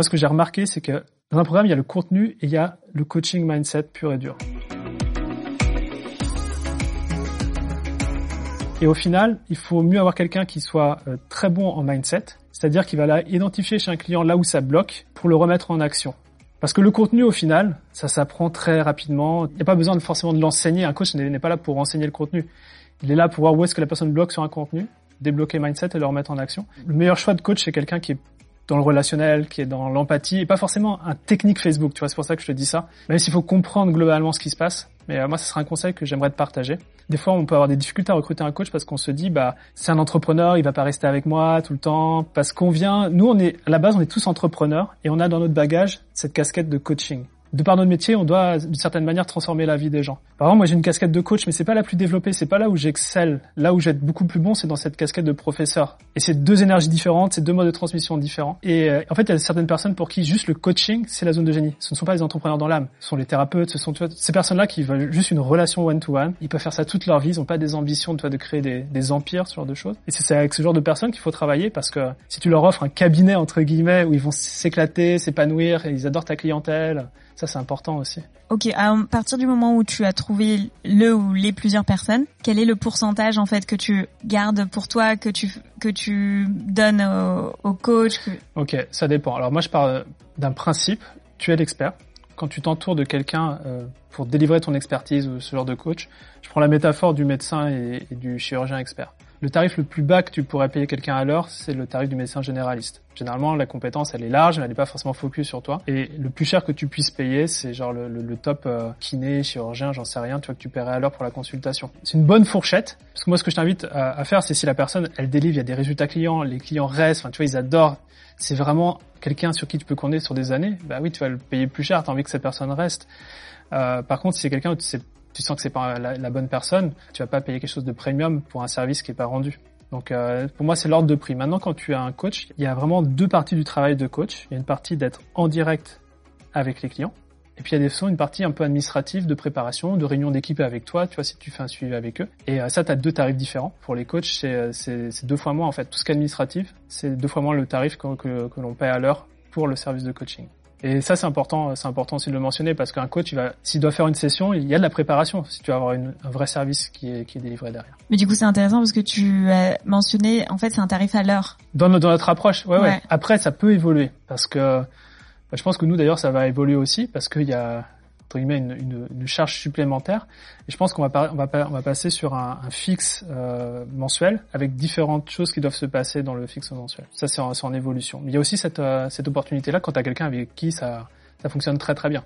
Moi, ce que j'ai remarqué, c'est que dans un programme, il y a le contenu et il y a le coaching mindset pur et dur. Et au final, il faut mieux avoir quelqu'un qui soit euh, très bon en mindset, c'est-à-dire qu'il va identifier chez un client là où ça bloque pour le remettre en action. Parce que le contenu, au final, ça s'apprend très rapidement. Il n'y a pas besoin de forcément de l'enseigner. Un coach n'est pas là pour enseigner le contenu. Il est là pour voir où est-ce que la personne bloque sur un contenu, débloquer mindset et le remettre en action. Le meilleur choix de coach, c'est quelqu'un qui est dans le relationnel, qui est dans l'empathie, et pas forcément un technique Facebook, tu vois, c'est pour ça que je te dis ça. Même s'il faut comprendre globalement ce qui se passe, mais euh, moi, ce sera un conseil que j'aimerais te partager. Des fois, on peut avoir des difficultés à recruter un coach parce qu'on se dit, bah, c'est un entrepreneur, il va pas rester avec moi tout le temps, parce qu'on vient, nous, on est, à la base, on est tous entrepreneurs, et on a dans notre bagage cette casquette de coaching de par notre métier, on doit d'une certaine manière transformer la vie des gens. Par exemple, moi j'ai une casquette de coach, mais c'est pas la plus développée, c'est pas là où j'excelle. Là où j'être beaucoup plus bon, c'est dans cette casquette de professeur. Et c'est deux énergies différentes, c'est deux modes de transmission différents. Et euh, en fait, il y a certaines personnes pour qui juste le coaching, c'est la zone de génie. Ce ne sont pas les entrepreneurs dans l'âme, ce sont les thérapeutes, ce sont ces personnes-là qui veulent juste une relation one-to-one. Ils peuvent faire ça toute leur vie, ils n'ont pas des ambitions de, de créer des, des empires, ce genre de choses. Et c'est avec ce genre de personnes qu'il faut travailler parce que si tu leur offres un cabinet entre guillemets où ils vont s'éclater, s'épanouir, et ils adorent ta clientèle ça, c'est important aussi. Ok, à partir du moment où tu as trouvé le ou les plusieurs personnes, quel est le pourcentage en fait que tu gardes pour toi, que tu que tu donnes au, coach Ok, ça dépend. Alors moi, je parle d'un principe. Tu es l'expert. Quand tu t'entoures de quelqu'un euh, pour délivrer ton expertise ou ce genre de coach, je prends la métaphore du médecin et du chirurgien expert. Le tarif le plus bas que tu pourrais payer quelqu'un à l'heure, c'est le tarif du médecin généraliste. Généralement, la compétence, elle est large, elle n'est pas forcément focus sur toi. Et le plus cher que tu puisses payer, c'est genre le, top euh, kiné, chirurgien, j'en sais rien, tu vois, que tu paierais à l'heure pour la consultation. C'est une bonne fourchette. Parce que moi, ce que je t'invite à, faire, c'est si la personne, elle délivre, il y a des résultats clients, les clients restent, enfin, tu vois, ils adorent. C'est vraiment quelqu'un sur qui tu peux compter sur des années. Bah oui, tu vas le payer plus cher, t'as envie que cette personne reste. Euh, par contre, si c'est quelqu'un où tu sais tu sens que c'est pas la, bonne personne, tu vas pas payer quelque chose de premium pour un service qui est pas rendu. Donc euh, pour moi c'est l'ordre de prix. Maintenant quand tu as un coach, il y a vraiment deux parties du travail de coach. Il y a une partie d'être en direct avec les clients. Et puis il y a des une partie un peu administrative de préparation, de réunion d'équipe avec toi, tu vois, si tu fais un suivi avec eux. Et euh, ça, tu as deux tarifs différents. Pour les coachs, c'est euh, deux fois moins en fait. Tout ce qui est administratif, c'est deux fois moins le tarif que, que l'on paie à l'heure pour le service de coaching. Et ça, c'est important, c'est important aussi de le mentionner parce qu'un coach, il va, s'il doit faire une session, il y a de la préparation si tu veux avoir une, un vrai service qui est, qui est délivré derrière. Mais du coup, c'est intéressant parce que tu as mentionné, en fait, c'est un tarif à l'heure. Dans, notre, dans notre approche, ouais, ouais, Après, ça peut évoluer parce que bah, je pense que nous, d'ailleurs, ça va évoluer aussi parce qu'il y a, une, une, charge supplémentaire. Et je pense qu'on va, on va, on va passer sur un, un fixe euh, mensuel avec différentes choses qui doivent se passer dans le fixe mensuel. Ça, c'est en, évolution. Mais il y a aussi cette, euh, cette opportunité-là quand tu as quelqu'un avec qui ça, ça fonctionne très très bien.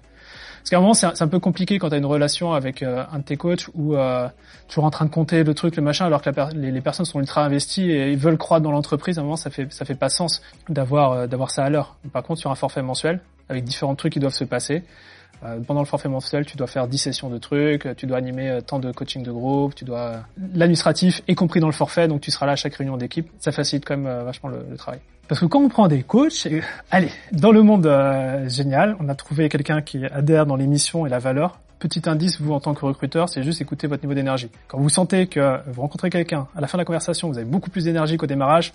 Parce qu'à un moment, c'est un, peu compliqué quand tu as une relation avec euh, un de tes coachs où euh, tu es en train de compter le truc, le machin, alors que les, les, personnes sont ultra investies et ils veulent croître dans l'entreprise. À un moment, ça fait ça fait pas sens d'avoir d'avoir ça à l'heure. Par contre, sur un forfait mensuel, avec différents trucs qui doivent se passer, pendant le forfait mensuel, tu dois faire 10 sessions de trucs, tu dois animer euh, tant de coaching de groupe, tu dois l'administratif est compris dans le forfait, donc tu seras là à chaque réunion d'équipe. Ça facilite quand même euh, vachement le, travail. Parce que quand on prend des coachs, allez, dans le monde génial, on a trouvé quelqu'un qui adhère dans les missions et la valeur. Petit indice, vous en tant que recruteur, c'est juste écouter votre niveau d'énergie. Quand vous sentez que vous rencontrez quelqu'un, à la fin de la conversation, vous avez beaucoup plus d'énergie qu'au démarrage,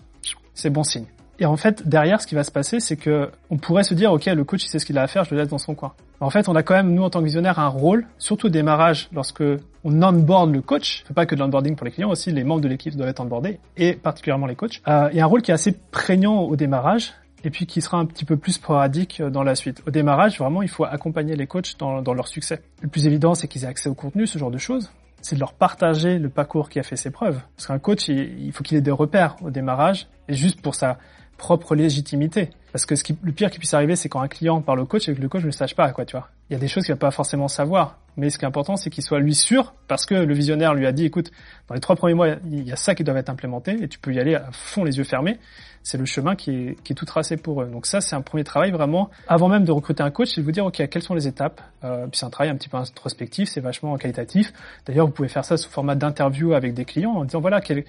c'est bon signe. Et en fait, derrière, ce qui va se passer, c'est que on pourrait se dire, ok, le coach, il sait ce qu'il a à faire, je le laisse dans son coin. En fait, on a quand même, nous, en tant que visionnaire, un rôle, surtout au démarrage, lorsque on onboard le coach. Pas que de l'onboarding pour les clients, aussi les membres de l'équipe doivent être onboardés, et particulièrement les coachs. Euh, il y a un rôle qui est assez prégnant au démarrage, et puis qui sera un petit peu plus sporadique euh, dans la suite. Au démarrage, vraiment, il faut accompagner les coachs dans, dans leur succès. Le plus évident, c'est qu'ils aient accès au contenu, ce genre de choses c'est de leur partager le parcours qui a fait ses preuves. Parce qu'un coach, il, faut qu'il ait des repères au démarrage, et juste pour sa propre légitimité. Parce que ce qui, le pire qui puisse arriver, c'est quand un client parle au coach et que le coach ne sache pas, quoi, tu vois. Il y a des choses qu'il va pas forcément savoir. Mais ce qui est important, c'est qu'il soit lui sûr, parce que le visionnaire lui a dit, écoute, dans les trois premiers mois, il y a ça qui doit être implémenté, et tu peux y aller à fond les yeux fermés. C'est le chemin qui est, qui est tout tracé pour eux. Donc ça, c'est un premier travail vraiment, avant même de recruter un coach, c'est de vous dire, ok, quelles sont les étapes? Euh, puis c'est un travail un petit peu introspectif, c'est vachement qualitatif. D'ailleurs, vous pouvez faire ça sous format d'interview avec des clients en disant, voilà, quel,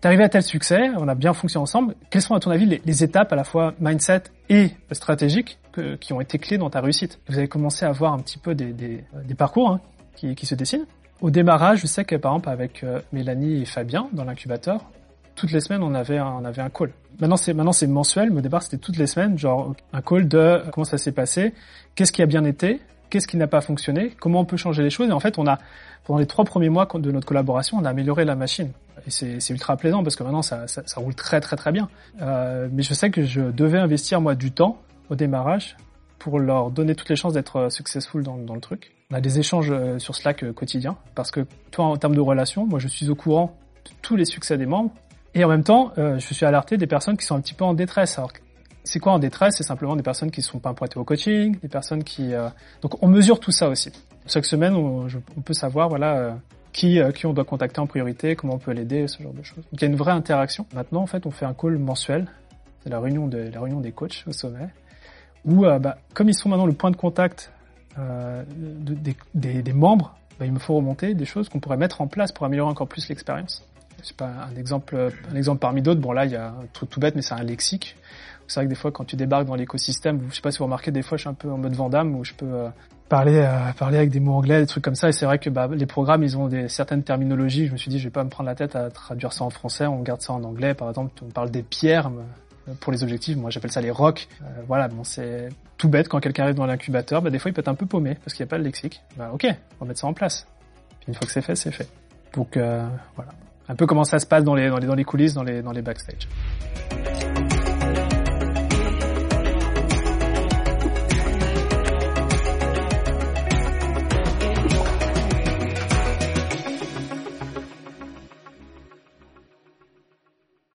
T'es arrivé à tel succès, on a bien fonctionné ensemble. Quelles sont à ton avis les, étapes à la fois mindset et stratégiques qui ont été clés dans ta réussite Vous avez commencé à voir un petit peu des, parcours hein, qui, se dessinent. Au démarrage, je sais que par exemple avec euh, Mélanie et Fabien dans l'incubateur, toutes les semaines on avait un, on avait un call. maintenant c'est maintenant c'est mensuel, mais au départ c'était toutes les semaines, genre un call de comment ça s'est passé, qu'est-ce qui a bien été, qu'est-ce qui n'a pas fonctionné, comment on peut changer les choses. Et en fait, on a pendant les trois premiers mois de notre collaboration, on a amélioré la machine. Et c'est ultra plaisant parce que maintenant ça, roule très très très bien. Euh, mais je sais que je devais investir moi du temps au démarrage pour leur donner toutes les chances d'être successful dans, le truc. On a des échanges euh, sur Slack euh, quotidiens parce que toi en termes de relations, moi je suis au courant de tous les succès des membres et en même temps euh, je suis alerté des personnes qui sont un petit peu en détresse. C'est quoi en détresse? C'est simplement des personnes qui ne sont pas pointées au coaching, des personnes qui... Euh... Donc on mesure tout ça aussi. Chaque semaine, on, peut savoir voilà euh, qui, euh, qui on doit contacter en priorité, comment on peut l'aider, ce genre de choses. Donc il y a une vraie interaction. Maintenant, en fait, on fait un call mensuel. C'est la réunion, la réunion des coachs au sommet. Où, euh, bah, comme ils sont maintenant le point de contact de, des, des, des, membres, bah, il me faut remonter des choses qu'on pourrait mettre en place pour améliorer encore plus l'expérience. C'est pas un exemple, un exemple parmi d'autres. Bon là, il y a un truc tout bête, mais c'est un lexique c'est vrai que des fois, quand tu débarques dans l'écosystème, je sais pas si vous remarquez, des fois, je suis un peu en mode Vandame où je peux euh, parler, euh, parler avec des mots anglais, des trucs comme ça. Et c'est vrai que bah, les programmes, ils ont certaines terminologies. Je me suis dit, je vais pas me prendre la tête à traduire ça en français. On garde ça en anglais. Par exemple, on parle des pierres euh, pour les objectifs. Moi, j'appelle ça les rocks. voilà, bon, c'est tout bête quand quelqu'un arrive dans l'incubateur. Bah, des fois, il peut être un peu paumé parce qu'il n'y a pas le lexique. Bah, ok, on va mettre ça en place. Puis une fois que c'est fait, c'est fait. Donc voilà, un peu comment ça se passe dans les coulisses, dans les backstage.